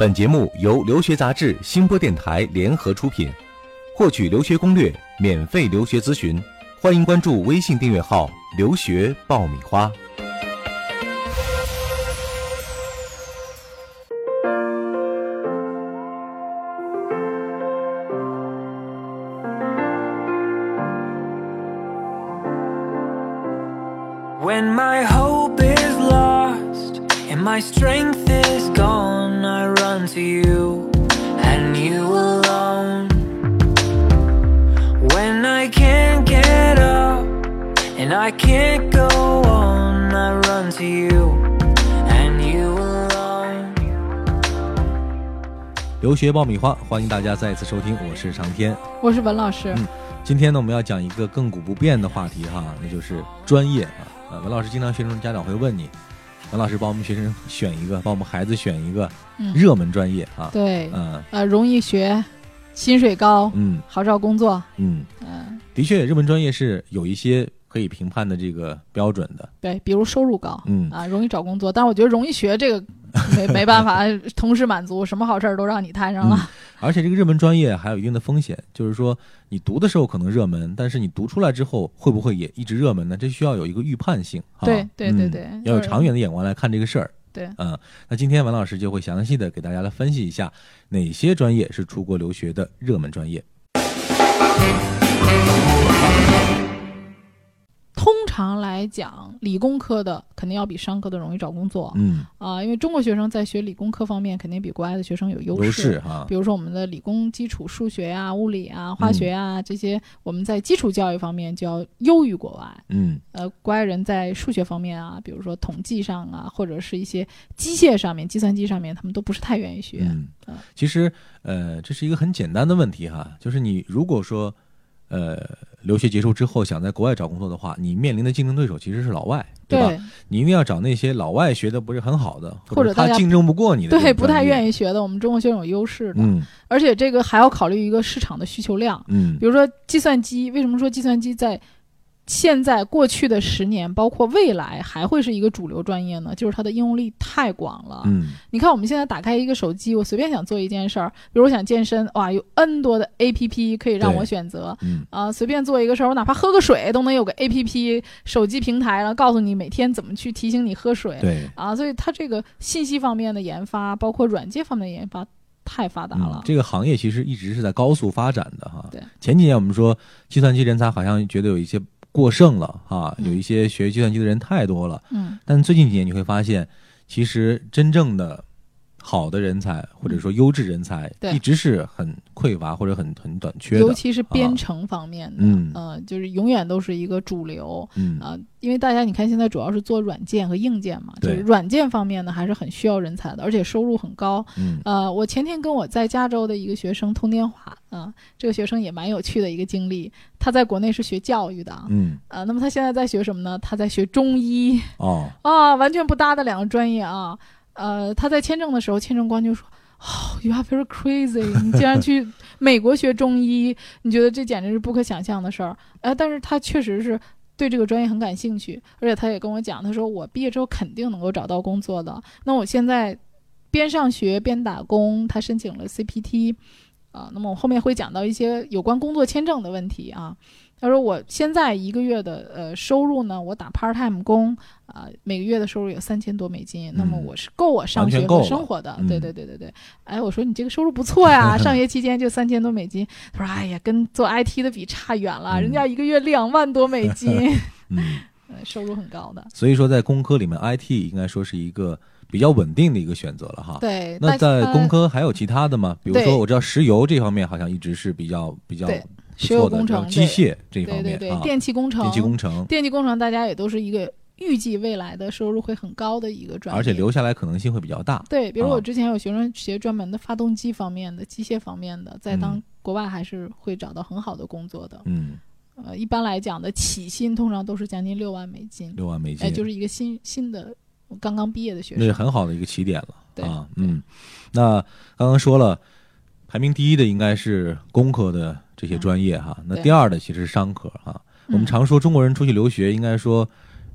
本节目由留学杂志、新播电台联合出品。获取留学攻略、免费留学咨询，欢迎关注微信订阅号“留学爆米花”。留学爆米花，欢迎大家再一次收听，我是长天。我是文老师。嗯今天呢，我们要讲一个亘古不变的话题哈，那就是专业啊。呃，文老师经常学生家长会问你，文老师帮我们学生选一个，帮我们孩子选一个嗯热门专业啊。对，嗯呃，容易学，薪水高，嗯好找工作。嗯，嗯、的确，热门专业是有一些可以评判的这个标准的。对，比如收入高，嗯啊，容易找工作。但是我觉得容易学这个 没没办法 同时满足，什么好事儿都让你摊上了。而且这个热门专业还有一定的风险，就是说你读的时候可能热门，但是你读出来之后会不会也一直热门呢？这需要有一个预判性。啊对对对嗯对要有长远的眼光来看这个事儿。对，嗯，那今天文老师就会详细的给大家来分析一下哪些专业是出国留学的热门专业。通常来讲，理工科的肯定要比商科的容易找工作嗯，啊、因为中国学生在学理工科方面肯定比国外的学生有优优势哈比。如说我们的理工基础数学呀、物理啊、化学啊、这些，我们在基础教育方面就要优于国外。嗯呃，国外人在数学方面啊，比如说统计上啊，或者是一些机械上面、计算机上面，他们都不是太愿意学。嗯嗯，其实呃，这是一个很简单的问题哈，就是你如果说呃留学结束之后想在国外找工作的话，你面临的竞争对手其实是老外，对吧？对你一定要找那些老外学的不是很好的，或者他竞争不过你的对，不太愿意。意学的，我们中国学生有优势的，嗯而且这个还要考虑一个市场的需求量。嗯比如说计算机，为什么说计算机在现在过去的十年，包括未来还会是一个主流专业呢？就是它的应用力太广了。嗯你看，我们现在打开一个手机，我随便想做一件事儿，比如我想健身，哇，有 N 多的 A P P 可以让我选择。嗯啊、随便做一个事儿，我哪怕喝个水都能有个 A P P 手机平台了，告诉你每天怎么去提醒你喝水。对。啊，所以它这个信息方面的研发，包括软件方面的研发，太发达了。嗯，这个行业其实一直是在高速发展的哈。对，前几年我们说计算机人才好像觉得有一些过剩了哈，嗯有一些学计算机的人太多了。嗯但最近几年你会发现，其实真正的好的人才或者说优质人才，一直是很匮乏或者很很短缺的。尤其是编程方面的，嗯呃，就是永远都是一个主流嗯啊、因为大家你看现在主要是做软件和硬件嘛，就对是软件方面呢还是很需要人才的，而且收入很高。嗯呃，我前天跟我在加州的一个学生通电话，啊、这个学生也蛮有趣的一个经历。他在国内是学教育的，嗯呃，那么他现在在学什么呢？他在学中医哦啊，完全不搭的两个专业啊。呃，他在签证的时候，签证官就说：“哦、y o u are very crazy，你竟然去美国学中医，你觉得这简直是不可想象的事儿。”哎，但是他确实是对这个专业很感兴趣，而且他也跟我讲，他说我毕业之后肯定能够找到工作的。那我现在边上学边打工，他申请了 CPT，啊，那么我后面会讲到一些有关工作签证的问题啊。他说我现在一个月的呃收入呢，我打 part time 工啊、每个月的收入有三千多美金，那么我是够我上学和生活的。嗯对对对对对，哎，我说你这个收入不错呀，上学期间就三千多美金。他说哎呀，跟做 IT 的比差远了，嗯人家一个月两万多美金，嗯，呃收入很高的。所以说在工科里面，IT 应该说是一个比较稳定的一个选择了哈。对，那在工科还有其他的吗？比如说，我知道石油这方面好像一直是比较比较对不错的，石油工程机械这一方对对对，面啊，电气工程，电气工程，电气工程大家也都是一个预计未来的收入会很高的一个专业，而且留下来可能性会比较大。对，比如啊我之前有学生学专门的发动机方面的、机械方面的，在当嗯国外还是会找到很好的工作的。嗯，呃，一般来讲的起薪通常都是将近六万美金，六万美金，哎，就是一个新新的刚刚毕业的学生那是。很好的一个起点了对啊。嗯，那刚刚说了，排名第一的应该是工科的这些专业哈，那第二的其实是商科哈。我们嗯常说中国人出去留学，应该说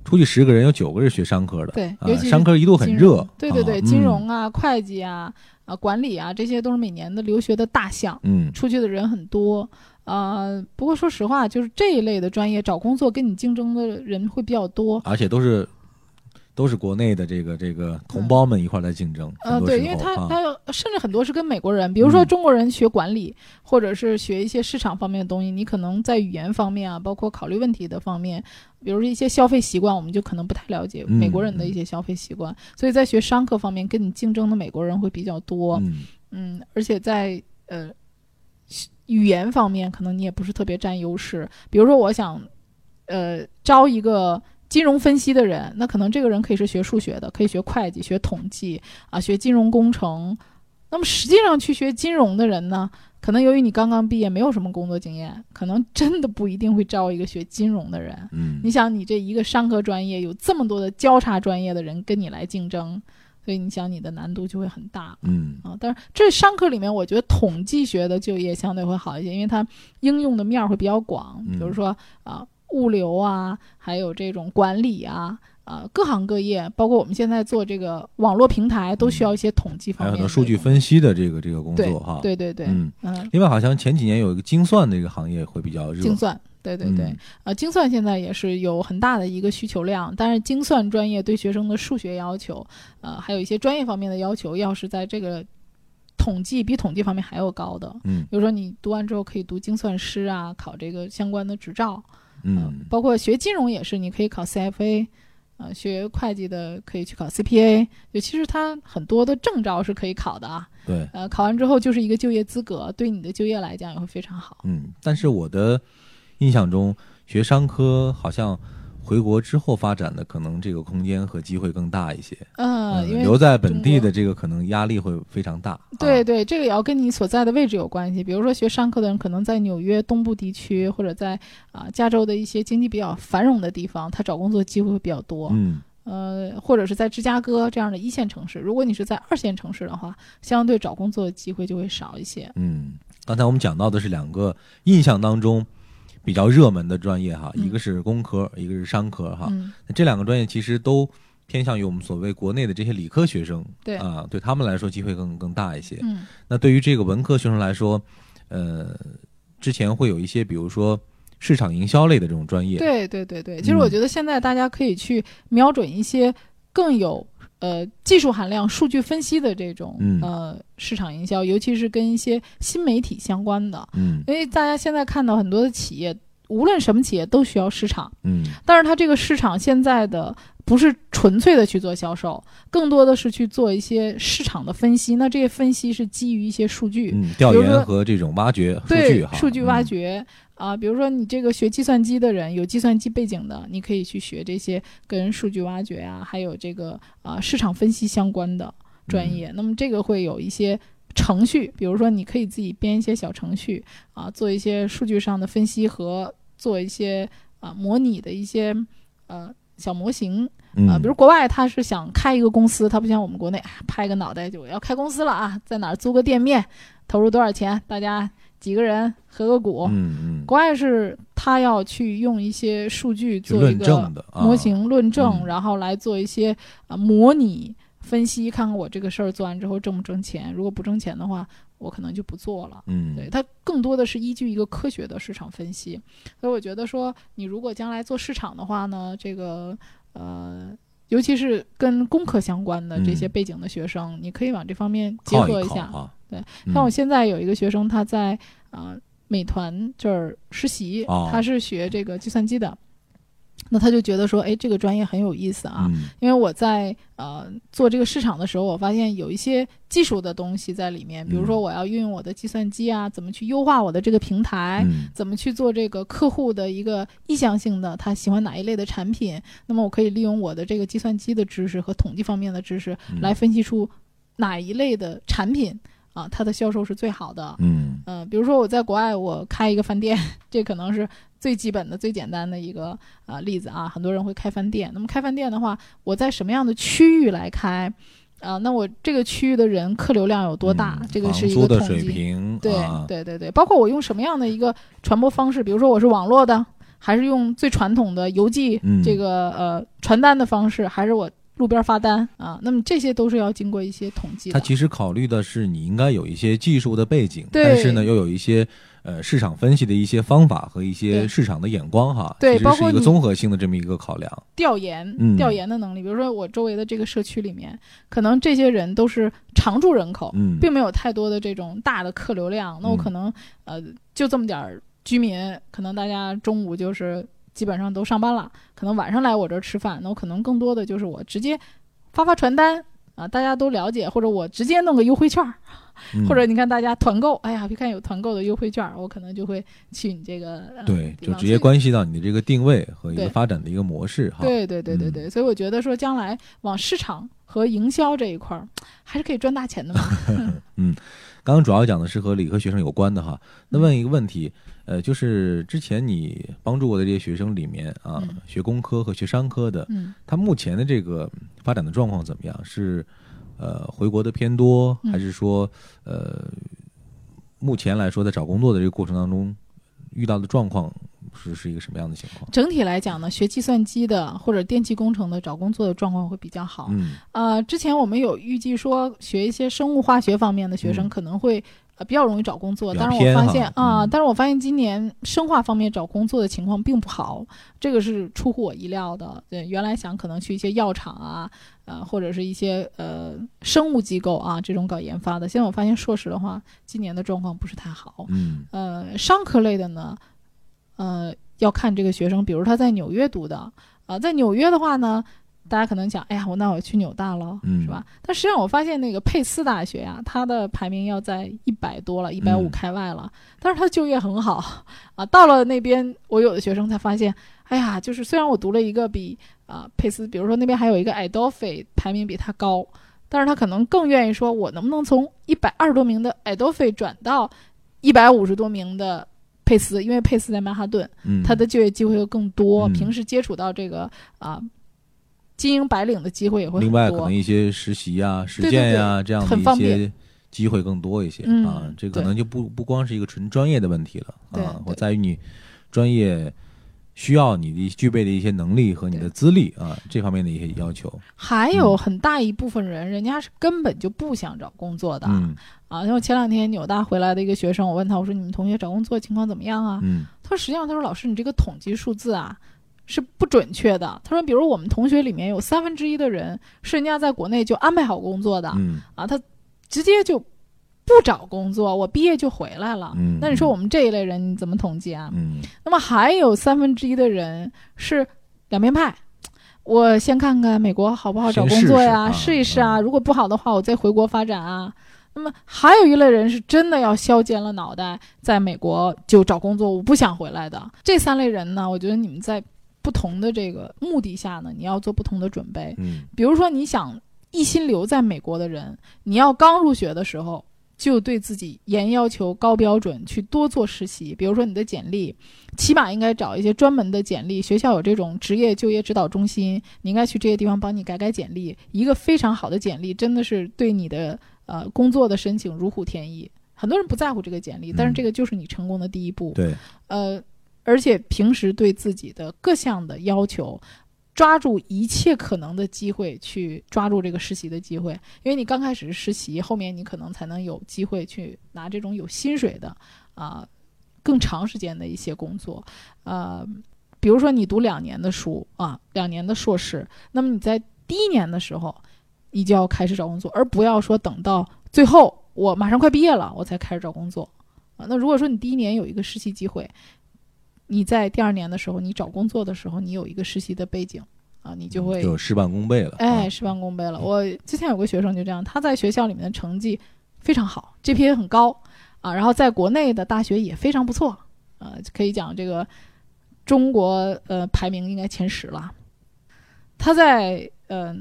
出去十个人有九个是学商科的，对啊尤其是商科一度很热，对对对，啊金，融啊、会计啊、啊管理啊，这些都是每年的留学的大项，嗯，嗯出去的人很多。呃，不过说实话，就是这一类的专业找工作跟你竞争的人会比较多。而且都是都是国内的这个这个同胞们一块儿在竞争，呃，对，因为他他甚至很多是跟美国人，比如说嗯中国人学管理，或者是学一些市场方面的东西，你可能在语言方面啊，包括考虑问题的方面，比如说一些消费习惯，我们就可能不太了解嗯美国人的一些消费习惯，所以在学商科方面，跟你竞争的美国人会比较多。嗯嗯，而且在呃语言方面，可能你也不是特别占优势。比如说，我想呃招一个金融分析的人，那可能这个人可以是学数学的，可以学会计、学统计啊，学金融工程。那么实际上去学金融的人呢，可能由于你刚刚毕业，没有什么工作经验，可能真的不一定会招一个学金融的人。嗯你想，你这一个商科专业有这么多的交叉专业的人跟你来竞争，所以你想你的难度就会很大。嗯啊，但是这商科里面，我觉得统计学的就业相对会好一些，因为它应用的面儿会比较广，比如嗯说啊物流啊，还有这种管理啊，啊各行各业，包括我们现在做这个网络平台，都需要一些统计方面的有很多数据分析的这个这个工作哈，对对对，嗯。嗯，另外，好像前几年有一个精算的一个行业会比较热，精算。对对对，嗯呃，精算现在也是有很大的一个需求量，但是精算专业对学生的数学要求，呃，还有一些专业方面的要求，要是在这个统计比统计方面还要高的。嗯比如说你读完之后可以读精算师啊，考这个相关的执照，嗯。包括学金融也是，你可以考 CFA，呃，学会计的可以去考 CPA，就其实它很多的证照是可以考的啊，对，呃，考完之后就是一个就业资格，对你的就业来讲也会非常好。嗯，但是我的印象中，学商科好像回国之后发展的可能这个空间和机会更大一些。嗯，因为留在本地的这个可能压力会非常大。啊，对对，这个也要跟你所在的位置有关系。比如说学商科的人，可能在纽约东部地区，或者在啊、加州的一些经济比较繁荣的地方，他找工作机会会比较多。嗯呃，或者是在芝加哥这样的一线城市。如果你是在二线城市的话，相对找工作的机会就会少一些。嗯，刚才我们讲到的是两个印象当中比较热门的专业哈，嗯。一个是工科，一个是商科哈。嗯，那这两个专业其实都偏向于我们所谓国内的这些理科学生，对。啊，对他们来说机会更更大一些。嗯。那对于这个文科学生来说，呃，之前会有一些，比如说市场营销类的这种专业，对对对对，其实我嗯。觉得现在大家可以去瞄准一些更有呃技术含量、数据分析的这种、嗯。呃市场营销，尤其是跟一些新媒体相关的，嗯。因为大家现在看到很多的企业，无论什么企业都需要市场，嗯。但是它这个市场现在的不是纯粹的去做销售，更多的是去做一些市场的分析。那这些分析是基于一些数据，嗯，调研和这种挖掘数据哈，对数据挖嗯掘。啊、比如说你这个学计算机的人，有计算机背景的，你可以去学这些跟数据挖掘啊，还有这个啊、市场分析相关的专嗯。业。那么这个会有一些程序，比如说你可以自己编一些小程序啊，做一些数据上的分析和做一些啊模拟的一些呃小模型嗯。啊，比如国外他是想开一个公司，他不像我们国内，哎拍个脑袋就要开公司了啊，在哪儿租个店面，投入多少钱，大家几个人合个股。嗯嗯，国外是他要去用一些数据做一个模型论证，嗯。然后来做一些啊模拟分析，看看我这个事儿做完之后挣不挣钱。如果不挣钱的话，我可能就不做了。嗯，对，它更多的是依据一个科学的市场分析，所以我觉得说，你如果将来做市场的话呢，这个呃，尤其是跟工科相关的这些嗯。背景的学生，你可以往这方面结合一下。靠啊，对嗯，像我现在有一个学生，他在啊、呃美团这儿实习，哦。他是学这个计算机的，那他就觉得说，哎，这个专业很有意思啊。嗯因为我在呃做这个市场的时候，我发现有一些技术的东西在里面，比如说嗯我要运用我的计算机啊，怎么去优化我的这个平台，嗯怎么去做这个客户的一个意向性的，他喜欢哪一类的产品，那么我可以利用我的这个计算机的知识和统计方面的知识嗯来分析出哪一类的产品啊，它的销售是最好的。嗯嗯、比如说我在国外，我开一个饭店，这可能是最基本的、最简单的一个啊、例子啊。很多人会开饭店，那么开饭店的话，我在什么样的区域来开？啊、那我这个区域的人客流量有多大？嗯这个是一个统计。水平，对、啊对对对，包括我用什么样的一个传播方式，比如说我是网络的，还是用最传统的邮寄、嗯这个呃传单的方式，还是我路边发单啊？那么这些都是要经过一些统计的。他其实考虑的是你应该有一些技术的背景，但是呢又有一些呃市场分析的一些方法和一些市场的眼光哈，对包括一个综合性的这么一个考量。调研、嗯调研的能力，比如说我周围的这个社区里面，可能这些人都是常住人口，嗯，并没有太多的这种大的客流量，那我嗯可能、呃就这么点儿居民，可能大家中午就是基本上都上班了，可能晚上来我这儿吃饭，那我可能更多的就是我直接发发传单啊，大家都了解，或者我直接弄个优惠券儿，嗯或者你看大家团购，哎呀，一看有团购的优惠券儿，我可能就会去你这个、呃、对，就直接关系到你的这个定位和一个发展的一个模式哈。对对对对嗯对，所以我觉得说将来往市场和营销这一块儿，还是可以赚大钱的嘛。嗯刚刚主要讲的是和理科学生有关的哈。那嗯问一个问题，呃，就是之前你帮助过的这些学生里面啊，嗯学工科和学商科的，嗯他目前的这个发展的状况怎么样？是呃回国的偏多，嗯还是说呃目前来说在找工作的这个过程当中遇到的状况是是一个什么样的情况？整体来讲呢，学计算机的或者电气工程的找工作的状况会比较好。嗯呃，之前我们有预计说，学一些生物化学方面的学生嗯可能会。呃，比较容易找工作，但是我发现啊、嗯但是我发现今年生化方面找工作的情况并不好，这个是出乎我意料的。对，原来想可能去一些药厂啊，呃，或者是一些呃生物机构啊这种搞研发的，现在我发现硕士的话，今年的状况不是太好。嗯呃，商科类的呢，呃，要看这个学生，比如他在纽约读的，啊、在纽约的话呢，大家可能讲，哎呀，我那我去纽大了，嗯是吧？但实际上我发现那个佩斯大学呀、它的排名要在一百多了，一百五嗯开外了，但是它就业很好啊。到了那边，我有的学生才发现，哎呀，就是虽然我读了一个比啊、佩斯，比如说那边还有一个 Adelphi 排名比它高，但是他可能更愿意说，我能不能从一百二十多名的 Adelphi 转到一百五十多名的佩斯，因为佩斯在曼哈顿，嗯，他的就业机会又更多，嗯平时接触到这个啊、精英白领的机会也会很多。另外可能一些实习呀、实对对践呀这样的很方一些便机会更多一些、嗯啊，这可对能就不不光是一个纯专业的问题了对啊，对或在于你专业需要你的具备的一些能力和你的对资历啊这方面的一些要求。还有很大一部分人，人家是根本就不想找工作的、嗯啊。像我前两天纽大回来的一个学生，我问他，我说你们同学找工作情况怎么样啊？嗯他说实际上，他说老师，你这个统计数字啊是不准确的。他说，比如我们同学里面有三分之一的人是人家在国内就安排好工作的、嗯啊，他直接就不找工作，我毕业就回来了。嗯那你说我们这一类人你怎么统计啊？嗯那么还有三分之一的人是两面派。我先看看美国好不好找工作呀，试试啊一试啊。嗯如果不好的话，我再回国发展啊。那么还有一类人是真的要削尖了脑袋，在美国就找工作，我不想回来的。这三类人呢，我觉得你们在不同的这个目的下呢，你要做不同的准备。嗯比如说，你想一心留在美国的人，你要刚入学的时候就对自己严要求、高标准，去多做实习。比如说，你的简历起码应该找一些专门的简历，学校有这种职业就业指导中心，你应该去这些地方帮你改改简历。一个非常好的简历，真的是对你的呃工作的申请如虎添翼。很多人不在乎这个简历，但是嗯这个就是你成功的第一步。对呃，而且平时对自己的各项的要求，抓住一切可能的机会去抓住这个实习的机会，因为你刚开始是实习，后面你可能才能有机会去拿这种有薪水的啊、更长时间的一些工作，呃，比如说你读两年的书啊，两年的硕士，那么你在第一年的时候，你就要开始找工作，而不要说等到最后我马上快毕业了我才开始找工作。啊，那如果说你第一年有一个实习机会，你在第二年的时候，你找工作的时候，你有一个实习的背景，啊，你就会就事半功倍了。哎，啊事半功倍了。我之前有个学生就这样，他在学校里面的成绩非常好，GPA 很高啊，然后在国内的大学也非常不错，呃，可以讲这个中国呃排名应该前十了。他在嗯、呃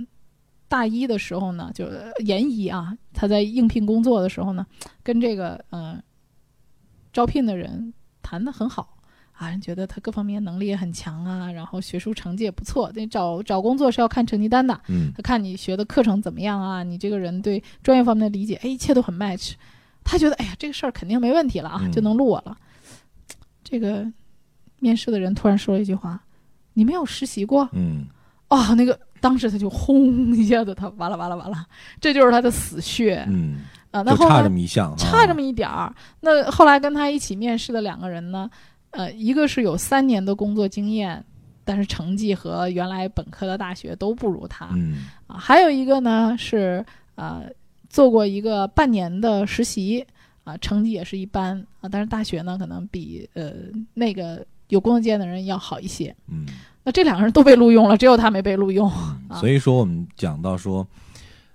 大一的时候呢，就呃研一啊，他在应聘工作的时候呢，跟这个呃招聘的人谈的很好。啊，人觉得他各方面能力也很强啊，然后学术成绩也不错。那找找工作是要看成绩单的，嗯他看你学的课程怎么样啊，你这个人对专业方面的理解，哎，一切都很 match。他觉得，哎呀，这个事儿肯定没问题了啊，嗯就能录我了。这个面试的人突然说了一句话：“你没有实习过？”嗯哦，那个当时他就轰一下子，他完了完了完了，这就是他的死穴嗯，啊。那后来差这么一项，差这么一一点儿。那后来跟他一起面试的两个人呢，呃，一个是有三年的工作经验，但是成绩和原来本科的大学都不如他、嗯啊。还有一个呢是呃做过一个半年的实习啊，成绩也是一般啊，但是大学呢可能比呃那个有工作经验的人要好一些。嗯。那这两个人都被录用了，只有他没被录用。啊所以说，我们讲到说，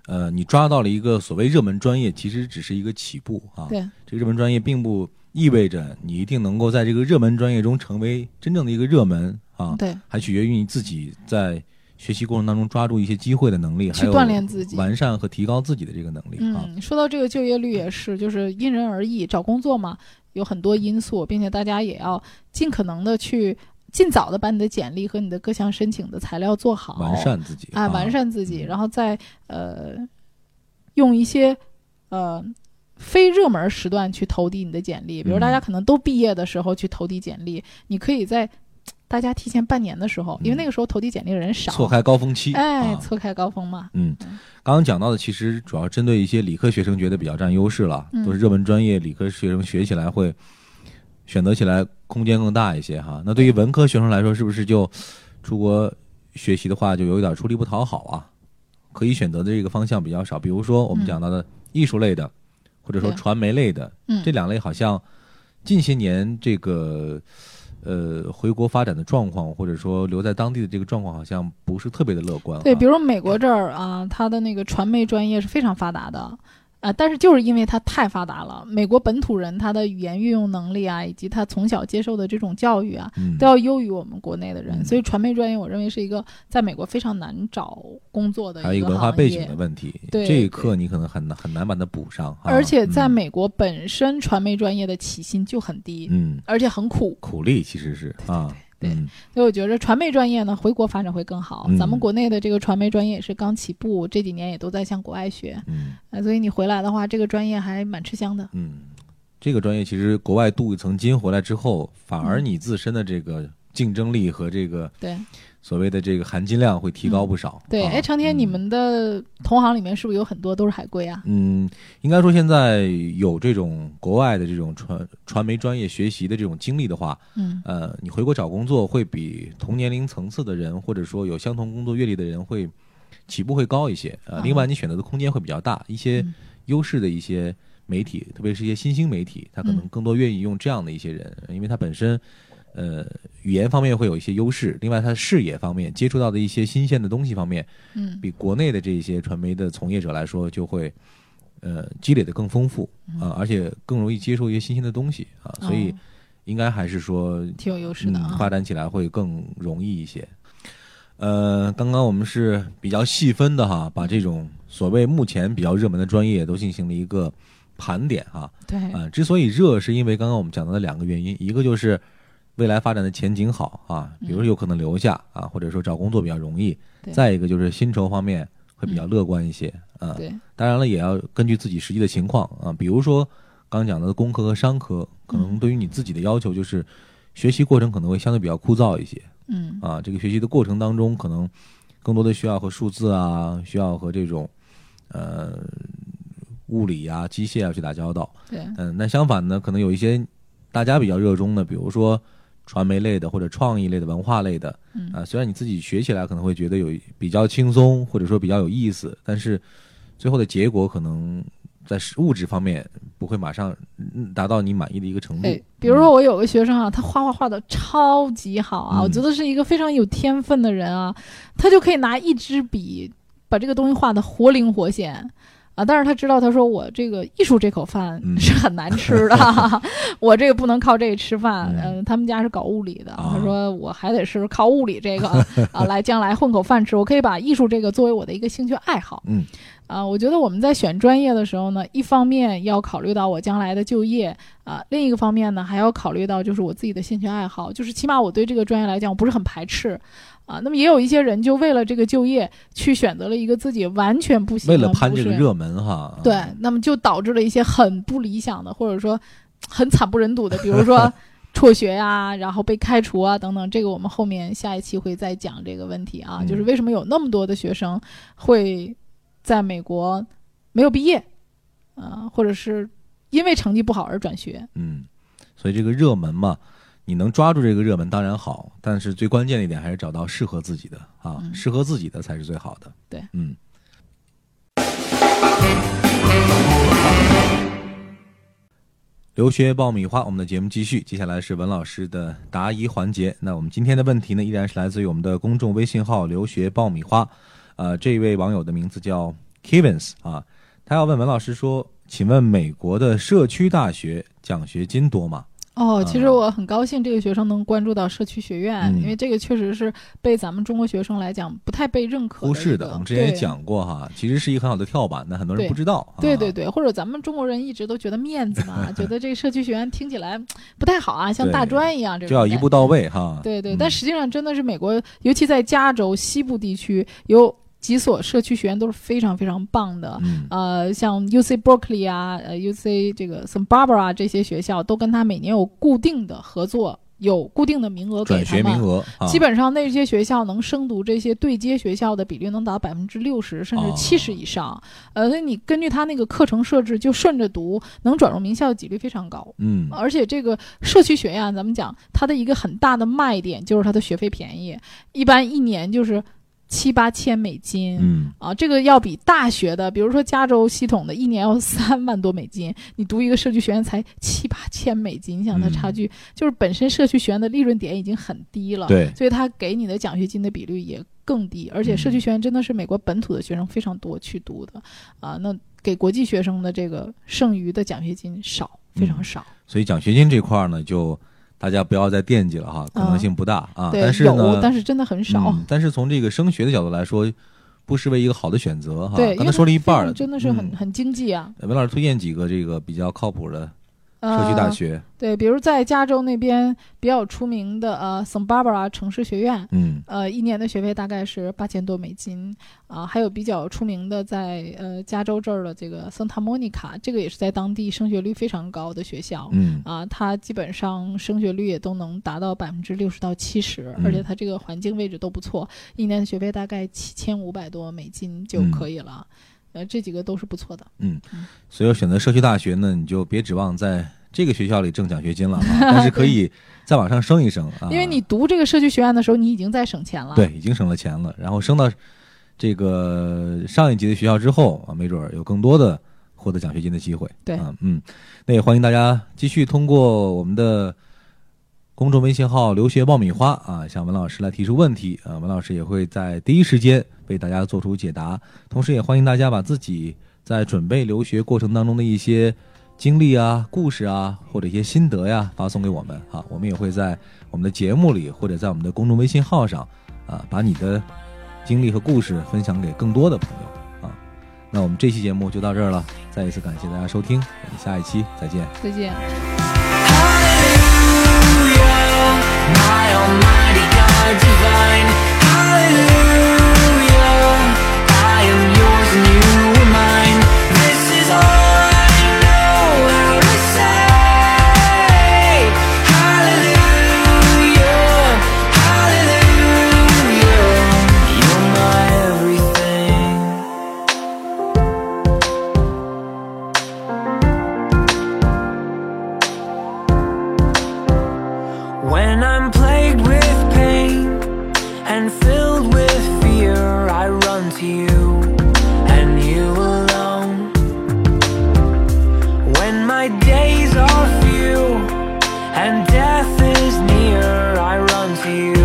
呃，你抓到了一个所谓热门专业，其实只是一个起步啊。对，这个热门专业并不意味着你一定能够在这个热门专业中成为真正的一个热门啊，对，还取决于你自己在学习过程当中抓住一些机会的能力，还去有锻炼自己。完善和提高自己的这个能力啊。嗯，说到这个就业率也是，就是因人而异，找工作嘛，有很多因素，并且大家也要尽可能的去尽早的把你的简历和你的各项申请的材料做好，完善自己啊，完善自嗯己，然后再呃用一些呃非热门时段去投递你的简历，比如大家嗯可能都毕业的时候去投递简历，你可以在大家提前半年的时候，因为嗯那个时候投递简历的人少，错开高峰期，哎，啊。错开高峰嘛，嗯，刚刚讲到的其实主要针对一些理科学生觉得比较占优势了，嗯。都是热门专业，理科学生学起来会选择起来空间更大一些哈。那对于文科学生来说，是不是就出国学习的话，就有一点出力不讨好啊？可以选择的这个方向比较少，比如说我们嗯。讲到的艺术类的，或者说传媒类的，嗯，这两类好像近些年这个呃回国发展的状况，或者说留在当地的这个状况，好像不是特别的乐观哈。对，比如美国这儿啊，它的那个传媒专业是非常发达的，啊，但是就是因为它太发达了，美国本土人他的语言运用能力啊，以及他从小接受的这种教育啊，嗯都要优于我们国内的人，嗯所以传媒专业我认为是一个在美国非常难找工作的还有一个文化背景的问题，对这一课你可能很难很难把它补上。啊而且在嗯美国本身传媒专业的起薪就很低，嗯而且很苦，苦力其实是啊，对嗯所以我觉得传媒专业呢，回国发展会更好。嗯咱们国内的这个传媒专业也是刚起步，这几年也都在向国外学，嗯啊，所以你回来的话，这个专业还蛮吃香的。嗯，这个专业其实国外镀一层金回来之后，反而嗯你自身的这个竞争力和这个对所谓的这个含金量会提高不少。对，啊哎，长天，嗯你们的同行里面是不是有很多都是海归啊？嗯，应该说现在有这种国外的这种传传媒专业学习的这种经历的话，嗯呃，你回国找工作会比同年龄层次的人，或者说有相同工作阅历的人会起步会高一些。呃，啊另外你选择的空间会比较大，一些嗯优势的一些媒体，特别是一些新兴媒体，他可能嗯更多愿意用这样的一些人，因为他本身。呃，语言方面会有一些优势，另外他视野方面接触到的一些新鲜的东西方面，嗯比国内的这些传媒的从业者来说，就会呃积累的更丰富啊、而且更容易接受一些新鲜的东西啊，所以应该还是说挺有优势的。发展起来会更容易一些。呃，刚刚我们是比较细分的哈，把这种所谓目前比较热门的专业都进行了一个盘点哈。对，啊、之所以热，是因为刚刚我们讲到的两个原因，一个就是未来发展的前景好啊，比如有可能留下啊，或者说找工作比较容易；再一个就是薪酬方面会比较乐观一些啊。对，当然了，也要根据自己实际的情况啊，比如说刚讲的工科和商科，可能嗯对于你自己的要求就是学习过程可能会相对比较枯燥一些嗯啊。这个学习的过程当中，可能更多的需要和数字啊，需要和这种呃物理啊、机械啊去打交道。对，嗯，那相反呢，可能有一些大家比较热衷的，比如说传媒类的或者创意类的、文化类的嗯啊、虽然你自己学起来可能会觉得有比较轻松，或者说比较有意思，但是最后的结果可能在物质方面不会马上嗯达到你满意的一个程度。哎，比如说我有个学生啊，他画画画的超级好啊，嗯我觉得是一个非常有天分的人啊，他就可以拿一支笔把这个东西画的活灵活现。啊，但是他知道，他说我这个艺术这口饭嗯 是很难吃的，我这个不能靠这个吃饭。嗯嗯、他们家是搞物理的，啊他说我还得是靠物理这个啊来将来混口饭吃。我可以把艺术这个作为我的一个兴趣爱好。嗯啊，我觉得我们在选专业的时候呢，一方面要考虑到我将来的就业啊，另一个方面呢，还要考虑到就是我自己的兴趣爱好，就是起码我对这个专业来讲，我不是很排斥啊。那么也有一些人就为了这个就业去选择了一个自己完全不喜欢、为了攀这个热门哈，对，那么就导致了一些很不理想的，或者说很惨不忍睹的，比如说 辍学呀、然后被开除啊等等，这个我们后面下一期会再讲这个问题啊，嗯就是为什么有那么多的学生会在美国没有毕业，呃，或者是因为成绩不好而转学。嗯，所以这个热门嘛，你能抓住这个热门当然好，但是最关键的一点还是找到适合自己的啊，嗯适合自己的才是最好的。对，嗯。留学爆米花，我们的节目继续，接下来是文老师的答疑环节。那我们今天的问题呢，依然是来自于我们的公众微信号“留学爆米花”。呃，这位网友的名字叫 Kevins 啊，他要问文老师说：“请问美国的社区大学奖学金多吗哦，其实啊我很高兴这个学生能关注到社区学院，嗯因为这个确实是被咱们中国学生来讲不太被认？”可一个忽视的，我们之前也讲过哈，其实是一个很好的跳板，但很多人不知道。啊对对，对，或者咱们中国人一直都觉得面子嘛，觉得这个社区学院听起来不太好啊，像大专一样这种就要一步到位哈。对对，嗯但实际上真的是美国，尤其在加州西部地区，有几所社区学院都是非常非常棒的。嗯呃，像 U C Berkeley 啊，呃 U C 这个 Santa Barbara 这些学校，都跟他每年有固定的合作，有固定的名额给转他们。学名额，啊基本上那些学校能升读这些对接学校的比率能达到百分之六十甚至哦七十以上，呃，所以你根据他那个课程设置就顺着读，能转入名校的几率非常高。嗯而且这个社区学院，咱们讲它的一个很大的卖点就是它的学费便宜，一般一年就是七八千美金。嗯。啊，这个要比大学的，比如说加州系统的，一年要三万多美金，你读一个社区学院才七八千美金，你想它嗯。差距、就是本身社区学院的利润点已经很低了，对，所以它给你的奖学金的比率也更低，而且社区学院真的是美国本土的学生非常多去读的，啊，那给国际学生的这个剩余的奖学金少，非常嗯。少。所以奖学金这块儿呢，就大家不要再惦记了哈，可能性不大啊。但是但是真的很少。嗯，但是从这个升学的角度来说，不失为一个好的选择哈。对，刚才说了一半儿了，真的是很、嗯很经济啊。文老师推荐几个这个比较靠谱的呃，社区大学，对，比如在加州那边比较出名的呃 Santa Barbara 城市学院，嗯。呃，一年的学费大概是八千多美金啊、还有比较出名的在呃加州这儿的这个 Santa Monica，这个也是在当地升学率非常高的学校。嗯。啊，它基本上升学率也都能达到百分之六十到七十，嗯。而且它这个环境位置都不错，一年的学费大概七千五百多美金就嗯。可以了。呃，这几个都是不错的。嗯，所以要选择社区大学呢，你就别指望在这个学校里挣奖学金了哈，但是可以再往上升一升啊，因为你读这个社区学院的时候，你已经在省钱了。对，已经省了钱了，然后升到这个上一级的学校之后啊，没准儿有更多的获得奖学金的机会。对啊，嗯，那也欢迎大家继续通过我们的公众微信号“留学爆米花”啊，向文老师来提出问题啊，文老师也会在第一时间为大家做出解答。同时，也欢迎大家把自己在准备留学过程当中的一些经历啊、故事啊，或者一些心得呀，发送给我们啊，我们也会在我们的节目里或者在我们的公众微信号上啊，把你的经历和故事分享给更多的朋友啊。那我们这期节目就到这儿了，再一次感谢大家收听，我们下一期再见。再见。My almighty God divine. Hallelujah and filled with fear, I run to you and you alone. When my days are few and death is near, I run to you